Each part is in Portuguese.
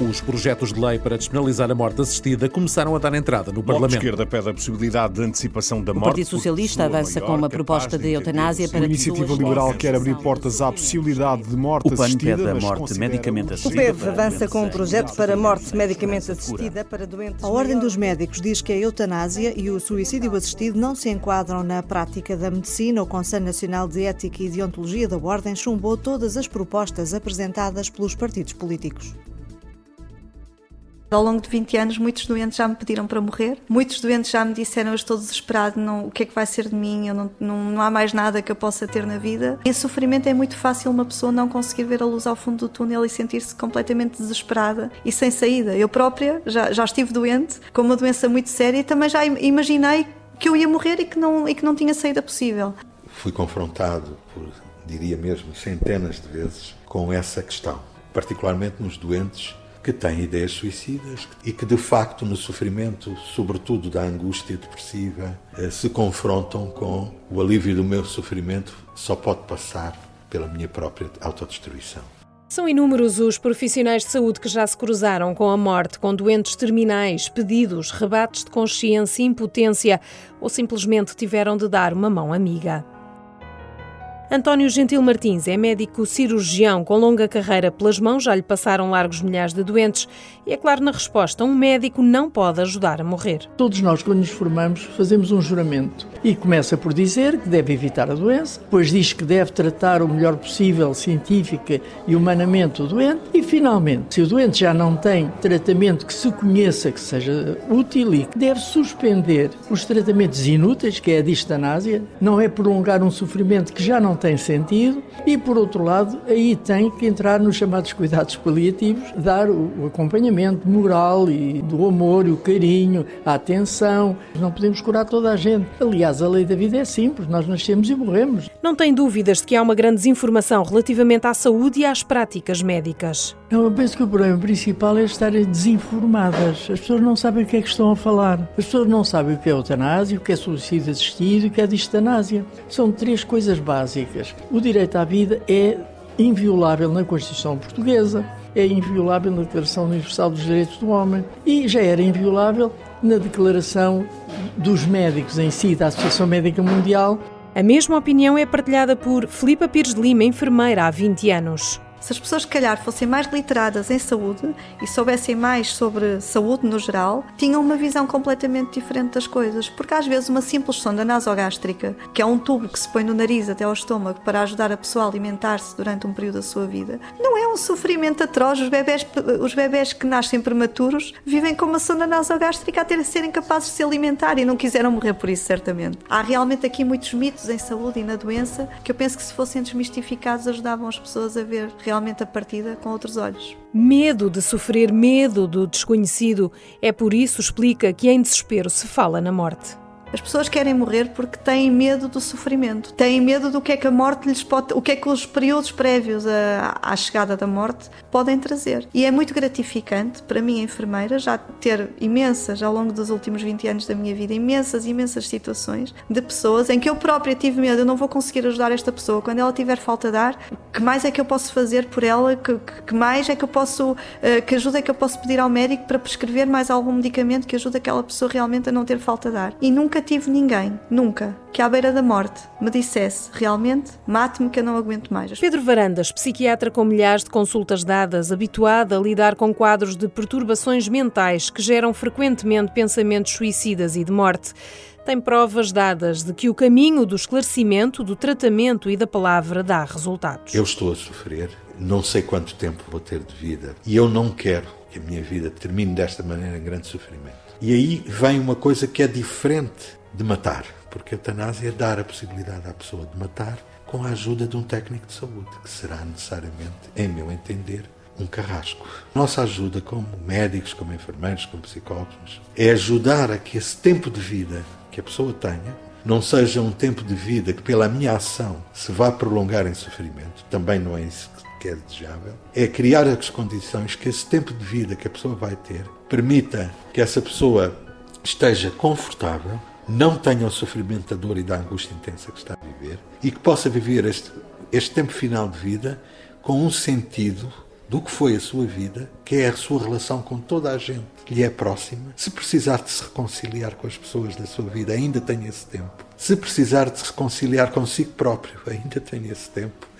Os projetos de lei para despenalizar a morte assistida começaram a dar entrada no Parlamento. A esquerda pede a possibilidade de antecipação da morte. O Partido Socialista avança com uma proposta de eutanásia para A Iniciativa Liberal quer abrir portas à possibilidade de morte O PAN assistida. pede a morte medicamente o- O assistida. PEV avança com um projeto para morte medicamente assistida para doentes. A Ordem dos Médicos diz que a eutanásia e o suicídio assistido não se enquadram na prática da medicina. O Conselho Nacional de Ética e Deontologia da Ordem chumbou todas as propostas apresentadas pelos partidos políticos. Ao longo de 20 anos, muitos doentes já me pediram para morrer. Muitos doentes já me disseram: Eu estou desesperado, não, o que é que vai ser de mim? Eu não, não, não há mais nada que eu possa ter na vida. Esse sofrimento é muito fácil uma pessoa não conseguir ver a luz ao fundo do túnel e sentir-se completamente desesperada e sem saída. Eu própria já, já estive doente, com uma doença muito séria, e também já im- imaginei que eu ia morrer e que não, e que não tinha saída possível. fui confrontado por, diria mesmo, centenas de vezes com essa questão, particularmente nos doentes que têm ideias suicidas e que, de facto, no sofrimento, sobretudo da angústia depressiva, eh, se confrontam com o alívio do meu sofrimento só pode passar pela minha própria autodestruição. São inúmeros os profissionais de saúde que já se cruzaram com a morte, com doentes terminais, pedidos, rebates de consciência, impotência ou simplesmente tiveram de dar uma mão amiga. António Gentil Martins é médico cirurgião com longa carreira pelas mãos, já lhe passaram largos milhares de doentes e, é claro, na resposta, um médico não pode ajudar a morrer. Todos nós, quando nos formamos, fazemos um juramento e começa por dizer que deve evitar a doença, depois diz que deve tratar o melhor possível, científica e humanamente, o doente, e finalmente, se o doente já não tem tratamento que se conheça que seja útil e que deve suspender os tratamentos inúteis, que é a distanásia, não é prolongar um sofrimento que já não tem sentido, e por outro lado, aí tem que entrar nos chamados cuidados paliativos, dar o acompanhamento moral e do amor, o carinho, a atenção. Não podemos curar toda a gente. Aliás, a lei da vida é simples, nós nascemos e morremos. Não tem dúvidas de que há uma grande desinformação relativamente à saúde e às práticas médicas. Eu penso que o problema principal é estarem desinformadas. As pessoas não sabem o que é que estão a falar. As pessoas não sabem o que é eutanásia, o que é suicídio assistido e o que é distanásia. São três coisas básicas. O direito à vida é inviolável na Constituição Portuguesa, é inviolável na Declaração Universal dos Direitos do Homem e já era inviolável na Declaração dos Médicos em si, da Associação Médica Mundial, A mesma opinião é partilhada por Filipa Pires de Lima, enfermeira há 20 anos. Se as pessoas, se calhar, fossem mais literadas em saúde e soubessem mais sobre saúde no geral, tinham uma visão completamente diferente das coisas. Porque às vezes uma simples sonda nasogástrica, que é um tubo que se põe no nariz até ao estômago para ajudar a pessoa a alimentar-se durante um período da sua vida, não é um sofrimento atroz. Os bebés, os bebés que nascem prematuros vivem com uma sonda nasogástrica até serem capazes de se alimentar e não quiseram morrer por isso, certamente. Há realmente aqui muitos mitos em saúde e na doença que eu penso que se fossem desmistificados ajudavam as pessoas a ver realmente a partida com outros olhos. Medo de sofrer, medo do desconhecido. É por isso, explica, que em desespero se fala na morte. As pessoas querem morrer porque têm medo do sofrimento, têm medo do que é que a morte lhes pode, o que é que os períodos prévios à, à chegada da morte podem trazer. E é muito gratificante para mim, enfermeira, já ter imensas, ao longo dos últimos 20 anos da minha vida, imensas, imensas situações de pessoas em que eu própria tive medo, eu não vou conseguir ajudar esta pessoa quando ela tiver falta de ar, que mais é que eu posso fazer por ela, que, que- mais é que eu posso, eh, que ajuda é que eu posso pedir ao médico para prescrever mais algum medicamento que ajude aquela pessoa realmente a não ter falta de ar. E nunca tive ninguém, nunca, que à beira da morte me dissesse realmente mate-me que eu não aguento mais. Pedro Varandas, psiquiatra com milhares de consultas dadas, habituado a lidar com quadros de perturbações mentais que geram frequentemente pensamentos suicidas e de morte, tem provas dadas de que o caminho do esclarecimento, do tratamento e da palavra dá resultados. Eu estou a sofrer, não sei quanto tempo vou ter de vida e eu não quero que a minha vida termine desta maneira em grande sofrimento. E aí vem uma coisa que é diferente de matar, porque a eutanásia é dar a possibilidade à pessoa de matar com a ajuda de um técnico de saúde, que será necessariamente, em meu entender, um carrasco. Nossa ajuda como médicos, como enfermeiros, como psicólogos, é ajudar a que esse tempo de vida que a pessoa tenha não seja um tempo de vida que pela minha ação se vá prolongar em sofrimento, também não é isso que é desejável, é criar as condições que esse tempo de vida que a pessoa vai ter permita que essa pessoa esteja confortável, não tenha o sofrimento da dor e da angústia intensa que está a viver e que possa viver este, este tempo final de vida com um sentido do que foi a sua vida, que é a sua relação com toda a gente que lhe é próxima. Se precisar de se reconciliar com as pessoas da sua vida, ainda tem esse tempo. Se precisar de se reconciliar consigo próprio, ainda tem esse tempo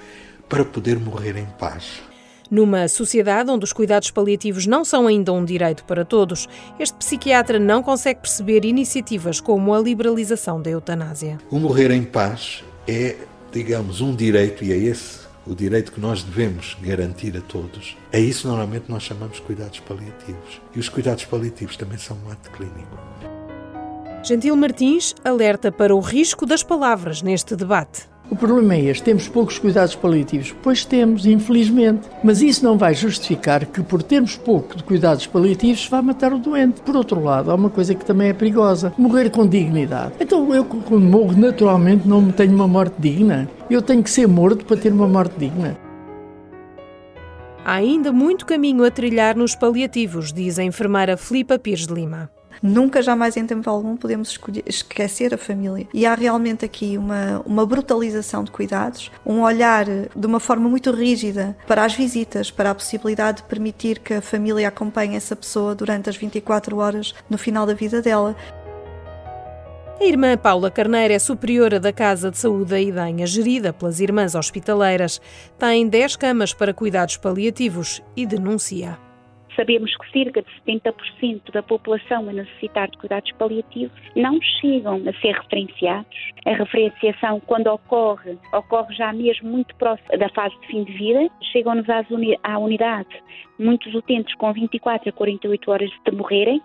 para poder morrer em paz. Numa sociedade onde os cuidados paliativos não são ainda um direito para todos, este psiquiatra não consegue perceber iniciativas como a liberalização da eutanásia. O morrer em paz é, digamos, um direito, e é esse o direito que nós devemos garantir a todos. É isso normalmente nós chamamos de cuidados paliativos. E os cuidados paliativos também são um ato clínico. Gentil Martins alerta para o risco das palavras neste debate. O problema é este: temos poucos cuidados paliativos. Pois temos, infelizmente. Mas isso não vai justificar que, por termos pouco de cuidados paliativos, vá matar o doente. Por outro lado, há uma coisa que também é perigosa: morrer com dignidade. Então, eu, quando morro, naturalmente, não tenho uma morte digna. Eu tenho que ser morto para ter uma morte digna. Há ainda muito caminho a trilhar nos paliativos, diz a enfermeira Filipa Pires de Lima. Nunca, jamais em tempo algum podemos esquecer a família. E há realmente aqui uma, uma brutalização de cuidados, um olhar de uma forma muito rígida para as visitas, para a possibilidade de permitir que a família acompanhe essa pessoa durante as 24 horas no final da vida dela. A irmã Paula Carneiro é superiora da Casa de Saúde da Idanha, gerida pelas Irmãs Hospitaleiras. Tem 10 camas para cuidados paliativos e denuncia. Sabemos que cerca de 70% da população a necessitar de cuidados paliativos não chegam a ser referenciados. A referenciação, quando ocorre, ocorre já mesmo muito próximo da fase de fim de vida. Chegam-nos à unidade muitos utentes com 24 a 48 horas de morrerem.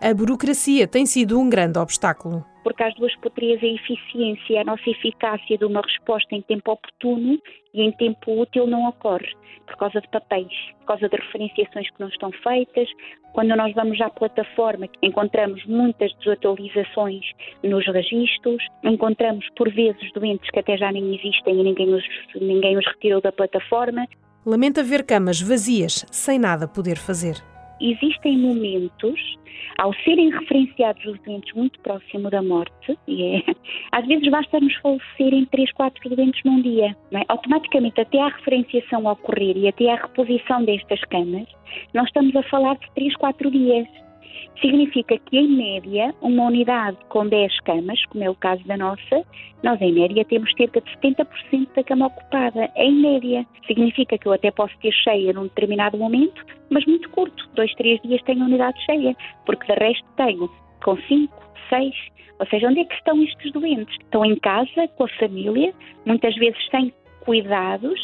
A burocracia tem sido um grande obstáculo porque às duas poterias a eficiência, a nossa eficácia de uma resposta em tempo oportuno e em tempo útil não ocorre, por causa de papéis, por causa de referenciações que não estão feitas. Quando nós vamos à plataforma, encontramos muitas desatualizações nos registros, encontramos por vezes doentes que até já nem existem e ninguém os, ninguém os retirou da plataforma. Lamenta ver camas vazias, sem nada poder fazer. Existem momentos ao serem referenciados os doentes muito próximo da morte, e é, às vezes basta-nos falecerem 3, 4 doentes num dia, é? automaticamente até a referenciação ocorrer e até a reposição destas camas, nós estamos a falar de 3, 4 dias. Significa que, em média, uma unidade com 10 camas, como é o caso da nossa, nós, em média, temos cerca de 70% da cama ocupada. Em média. Significa que eu até posso ter cheia num determinado momento, mas muito curto. Dois, três dias tenho a unidade cheia, porque de resto tenho com 5, 6. Ou seja, onde é que estão estes doentes? Estão em casa, com a família, muitas vezes sem cuidados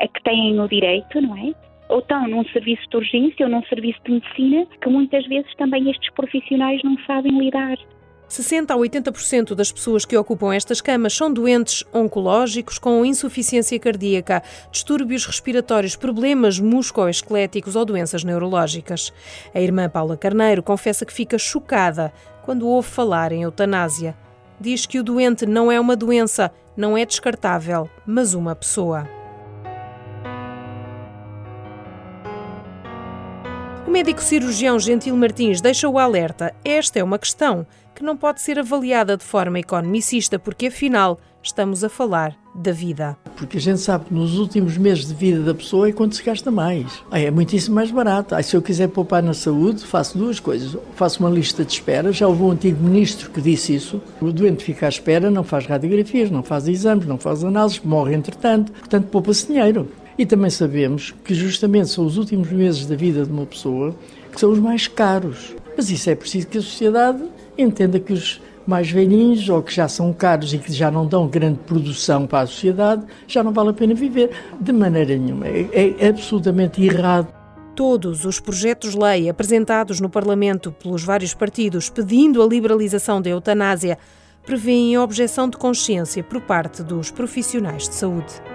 a que têm o direito, não é? Ou estão num serviço de urgência ou num serviço de medicina que muitas vezes também estes profissionais não sabem lidar. 60 a 80% das pessoas que ocupam estas camas são doentes oncológicos com insuficiência cardíaca, distúrbios respiratórios, problemas musculoesqueléticos ou doenças neurológicas. A irmã Paula Carneiro confessa que fica chocada quando ouve falar em eutanásia. Diz que o doente não é uma doença, não é descartável, mas uma pessoa. O médico cirurgião Gentil Martins deixa o alerta. Esta é uma questão que não pode ser avaliada de forma economicista, porque afinal estamos a falar da vida. Porque a gente sabe que nos últimos meses de vida da pessoa é quando se gasta mais. é muitíssimo mais barato. Aí, se eu quiser poupar na saúde, faço duas coisas. Faço uma lista de espera. Já houve um antigo ministro que disse isso. O doente fica à espera, não faz radiografias, não faz exames, não faz análises, morre entretanto. Portanto, poupa-se dinheiro. E também sabemos que justamente são os últimos meses da vida de uma pessoa que são os mais caros. Mas isso é preciso que a sociedade entenda que os mais velhinhos ou que já são caros e que já não dão grande produção para a sociedade, já não vale a pena viver. De maneira nenhuma. É, é absolutamente errado. Todos os projetos-lei apresentados no Parlamento pelos vários partidos pedindo a liberalização da eutanásia prevêem objeção de consciência por parte dos profissionais de saúde.